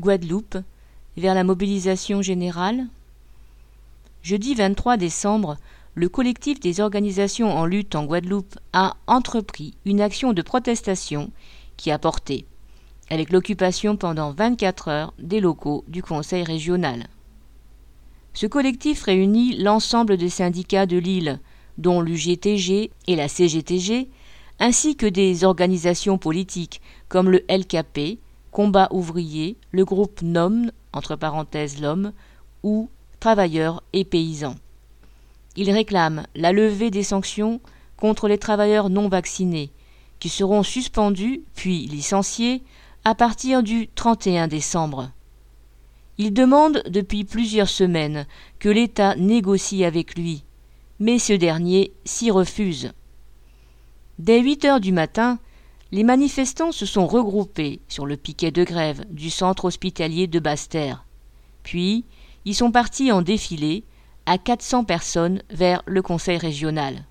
Guadeloupe, vers la mobilisation générale Jeudi 23 décembre, le collectif des organisations en lutte en Guadeloupe a entrepris une action de protestation qui a porté, avec l'occupation pendant 24 heures des locaux du Conseil régional. Ce collectif réunit l'ensemble des syndicats de l'île, dont l'UGTG et la CGTG, ainsi que des organisations politiques comme le LKP, Combat ouvrier, le groupe NOM, entre parenthèses l'homme, ou travailleurs et paysans. Il réclame la levée des sanctions contre les travailleurs non vaccinés, qui seront suspendus puis licenciés à partir du 31 décembre. Il demande depuis plusieurs semaines que l'État négocie avec lui, mais ce dernier s'y refuse. Dès 8 heures du matin, les manifestants se sont regroupés sur le piquet de grève du centre hospitalier de Basse-Terre. Puis, ils sont partis en défilé à 400 personnes vers le conseil régional.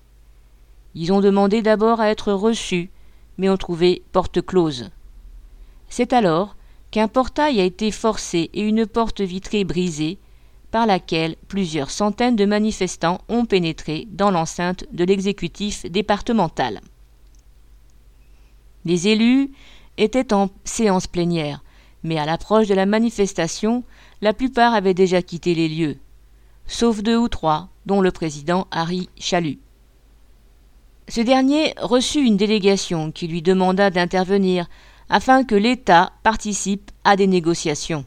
Ils ont demandé d'abord à être reçus, mais ont trouvé porte close. C'est alors qu'un portail a été forcé et une porte vitrée brisée, par laquelle plusieurs centaines de manifestants ont pénétré dans l'enceinte de l'exécutif départemental. Les élus étaient en séance plénière, mais à l'approche de la manifestation, la plupart avaient déjà quitté les lieux, sauf deux ou trois, dont le président Harry Chalut. Ce dernier reçut une délégation qui lui demanda d'intervenir afin que l'État participe à des négociations.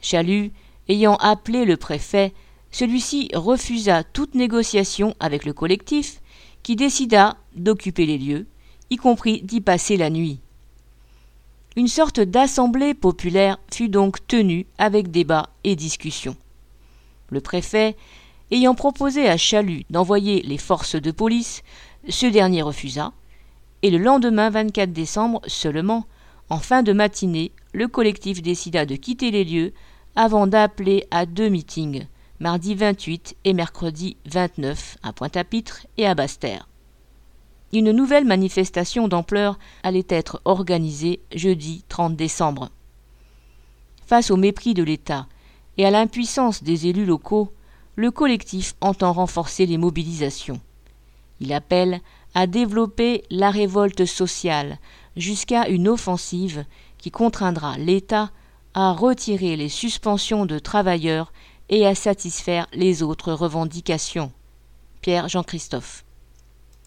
Chalut ayant appelé le préfet, celui-ci refusa toute négociation avec le collectif, qui décida d'occuper les lieux, y compris d'y passer la nuit. Une sorte d'assemblée populaire fut donc tenue avec débat et discussion. Le préfet, ayant proposé à Chalut d'envoyer les forces de police, ce dernier refusa, et le lendemain 24 décembre seulement, en fin de matinée, le collectif décida de quitter les lieux avant d'appeler à deux meetings, mardi 28 et mercredi 29, à Pointe-à-Pitre et à Basse-Terre. Une nouvelle manifestation d'ampleur allait être organisée jeudi 30 décembre. Face au mépris de l'État et à l'impuissance des élus locaux, le collectif entend renforcer les mobilisations. Il appelle à développer la révolte sociale jusqu'à une offensive qui contraindra l'État à retirer les suspensions de travailleurs et à satisfaire les autres revendications. Pierre Jean-Christophe.